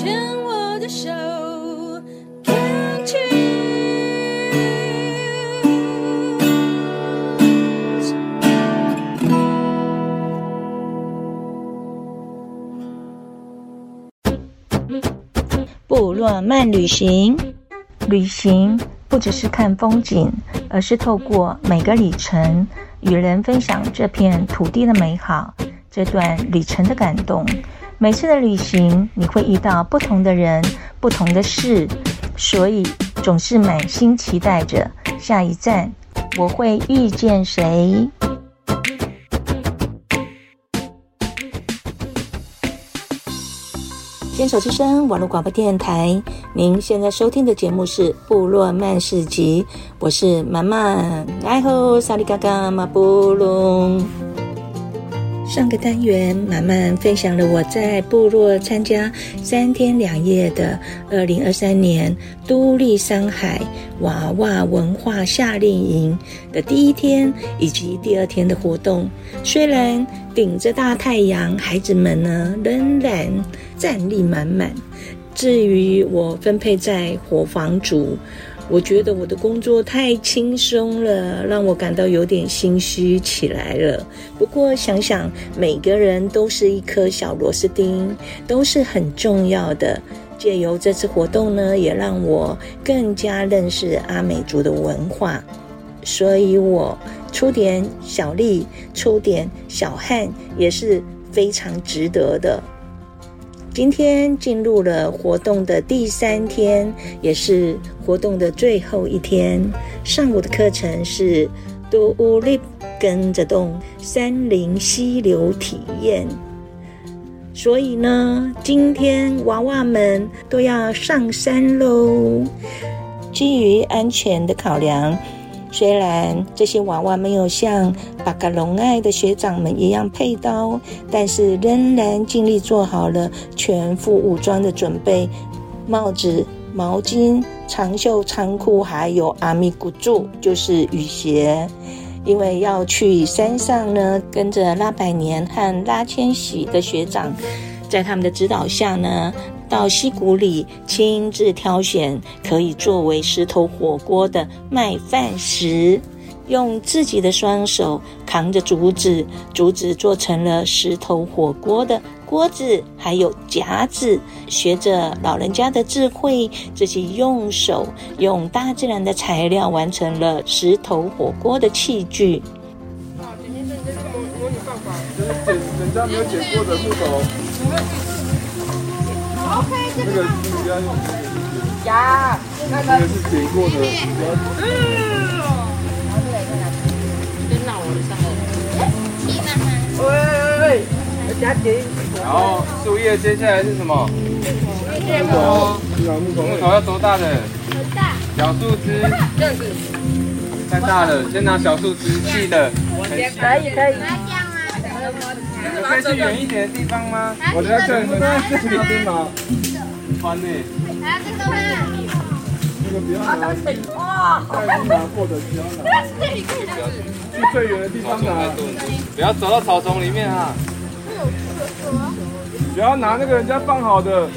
牵我的手看去嗯布洛曼旅行旅行不只是看风景而是透过每个里程与人分享这片土地的美好这段旅程的感动每次的旅行，你会遇到不同的人，不同的事，所以总是满心期待着下一站，我会遇见谁？牵手之声网络广播电台，您现在收听的节目是《部落漫市集》，我是满满，爱吼萨里嘎嘎马布隆。上个单元，满满分享了我在部落参加三天两夜的二零二三年都历山海娃娃文化夏令营的第一天以及第二天的活动。虽然顶着大太阳，孩子们呢仍然战力满满。至于我分配在伙房组。我觉得我的工作太轻松了，让我感到有点心虚起来了。不过想想每个人都是一颗小螺丝钉，都是很重要的。借由这次活动呢，也让我更加认识阿美族的文化，所以我出点小力，出点小汗也是非常值得的。今天进入了活动的第三天，也是活动的最后一天。上午的课程是都乌力跟着动山林溪流体验，所以呢，今天娃娃们都要上山喽。基于安全的考量。虽然这些娃娃没有像巴嘎隆爱的学长们一样配刀，但是仍然尽力做好了全副武装的准备：帽子、毛巾、长袖长裤，还有阿米古柱，就是雨鞋。因为要去山上呢，跟着拉百年和拉千禧的学长，在他们的指导下呢。到溪谷里亲自挑选可以作为石头火锅的麦饭石，用自己的双手扛着竹子，竹子做成了石头火锅的锅子，还有夹子。学着老人家的智慧，自己用手用大自然的材料完成了石头火锅的器具。啊，今天这这个模拟办法，就是剪人家没有剪过的木头。OK，这个是不要用呀，那个是剪过的，嗯。然后这个也可以拿，跟闹我的上面。起码吗？喂喂喂，加紧。然后树叶接下来是什么？木头。木头要多大的？很大。小树枝。这样子。太大了，先拿小树枝细的。可以可以。可以去远一点的地方吗？我等下这里这边吗？穿呢？这个吗？这个不要拿。哇！他已经拿过的，不要拿。去最远的地方拿。不要走到草丛里面啊！不要拿那个人家放好的，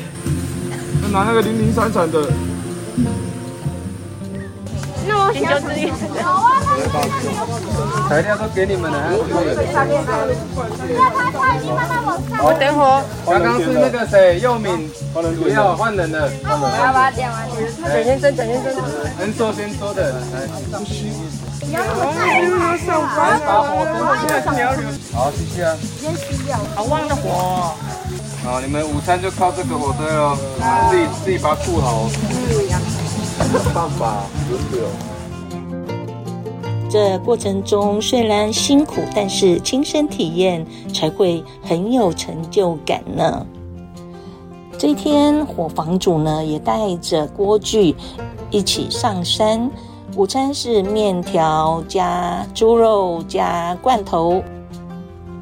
要拿那个零零散散的。那我想自己。好啊，那材料都给你们了。我等会儿。刚刚是那个谁，佑敏，不要换人了。我要把它点完。简先生，简先生。能说先说的。来。好，谢谢啊。好旺的火。好，你们午餐就靠这个火堆哦，自己自己把它顾好。没办法，就是哦。这过程中虽然辛苦，但是亲身体验才会很有成就感呢。这一天，伙房主呢也带着锅具一起上山。午餐是面条加猪肉加罐头。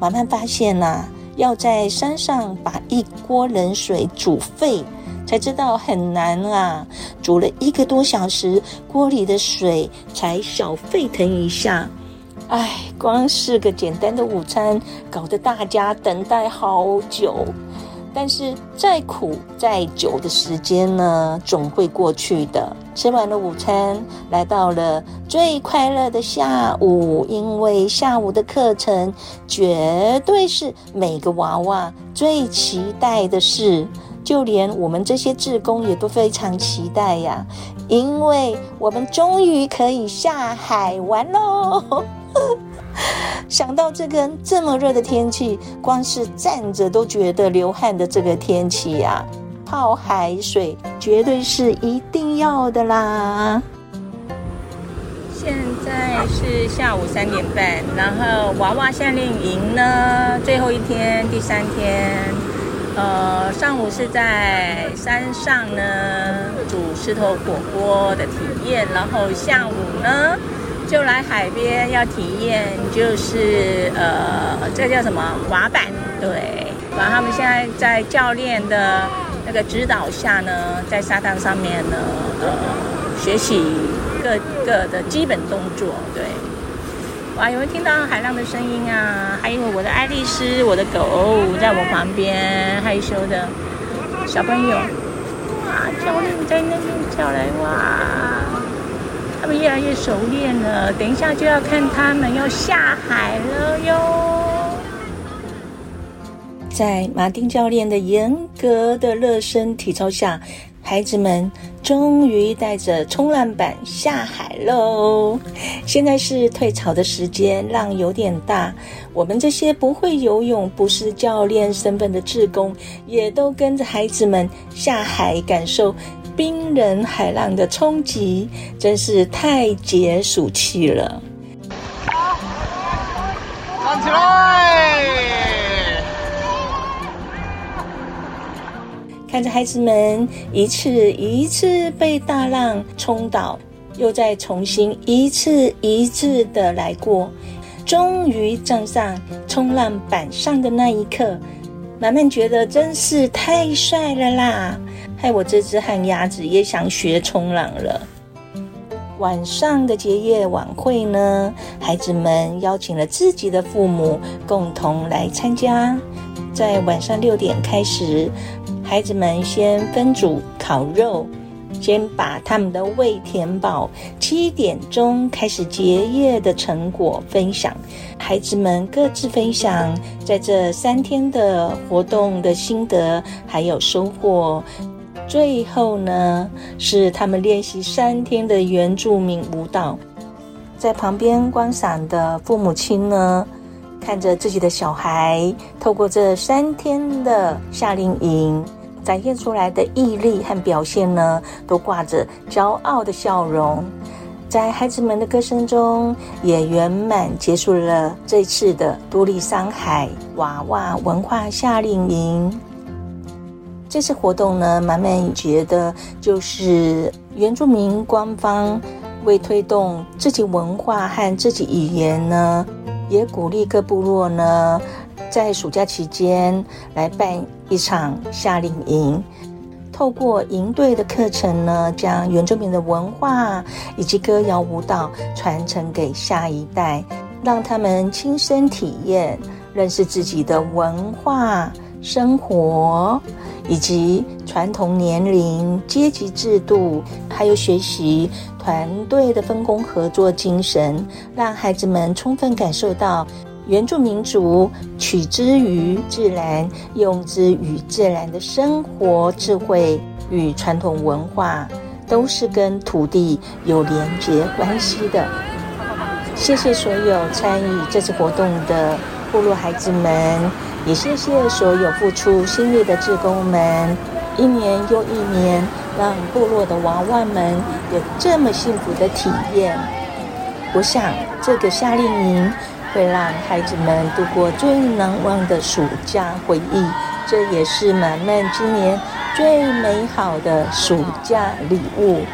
慢慢发现呐、要在山上把一锅冷水煮沸。才知道很难啊！煮了一个多小时，锅里的水才小沸腾一下。唉，光是个简单的午餐，搞得大家等待好久。但是再苦再久的时间呢，总会过去的。吃完了午餐，来到了最快乐的下午，因为下午的课程绝对是每个娃娃最期待的事。就连我们这些志工也都非常期待呀，因为我们终于可以下海玩喽！想到这个这么热的天气，光是站着都觉得流汗的这个天气呀，泡海水绝对是一定要的啦。现在是下午三点半，然后娃娃夏令营呢，最后一天，第三天，呃，上午是在山上呢煮石头火锅的体验，然后下午呢就来海边要体验，就是呃，这叫什么滑板？对，然后他们现在在教练的那个指导下呢，在沙滩上面呢，呃，学习。各个的基本动作，对，哇，有没有听到海浪的声音啊？还有我的爱丽丝，我的狗在我旁边，害羞的小朋友，哇，教练在那边叫来，哇，他们越来越熟练了，等一下就要看他们要下海了哟。在马丁教练的严格的热身体操下。孩子们终于带着冲浪板下海喽！现在是退潮的时间，浪有点大。我们这些不会游泳、不是教练身份的志工，也都跟着孩子们下海，感受冰冷海浪的冲击，真是太解暑气了。站起来！孩子们一次一次被大浪冲倒，又再重新一次一次的来过，终于站上冲浪板上的那一刻，满满觉得真是太帅了啦！害我这只旱鸭子也想学冲浪了。晚上的结业晚会呢，孩子们邀请了自己的父母共同来参加，在晚上六点开始。孩子们先分组烤肉，先把他们的胃填饱。七点钟开始结业的成果分享，孩子们各自分享在这三天的活动的心得还有收获。最后呢，是他们练习三天的原住民舞蹈。在旁边观赏的父母亲呢，看着自己的小孩，透过这三天的夏令营展现出来的毅力和表现呢，都挂着骄傲的笑容。在孩子们的歌声中，也圆满结束了这次的都历山海娃娃文化夏令营。这次活动呢，满满觉得就是原住民官方为推动自己文化和自己语言呢。也鼓励各部落呢，在暑假期间来办一场夏令营，透过营队的课程呢，将原住民的文化以及歌谣舞蹈传承给下一代，让他们亲身体验，认识自己的文化、生活以及传统年龄、阶级制度，还有学习。团队的分工合作精神，让孩子们充分感受到原住民族取之于自然、用之于自然的生活智慧与传统文化，都是跟土地有连结关系的。谢谢所有参与这次活动的部落孩子们，也谢谢所有付出心力的志工们。一年又一年，让部落的娃娃们有这么幸福的体验。我想，这个夏令营会让孩子们度过最难忘的暑假回忆。这也是满满今年最美好的暑假礼物。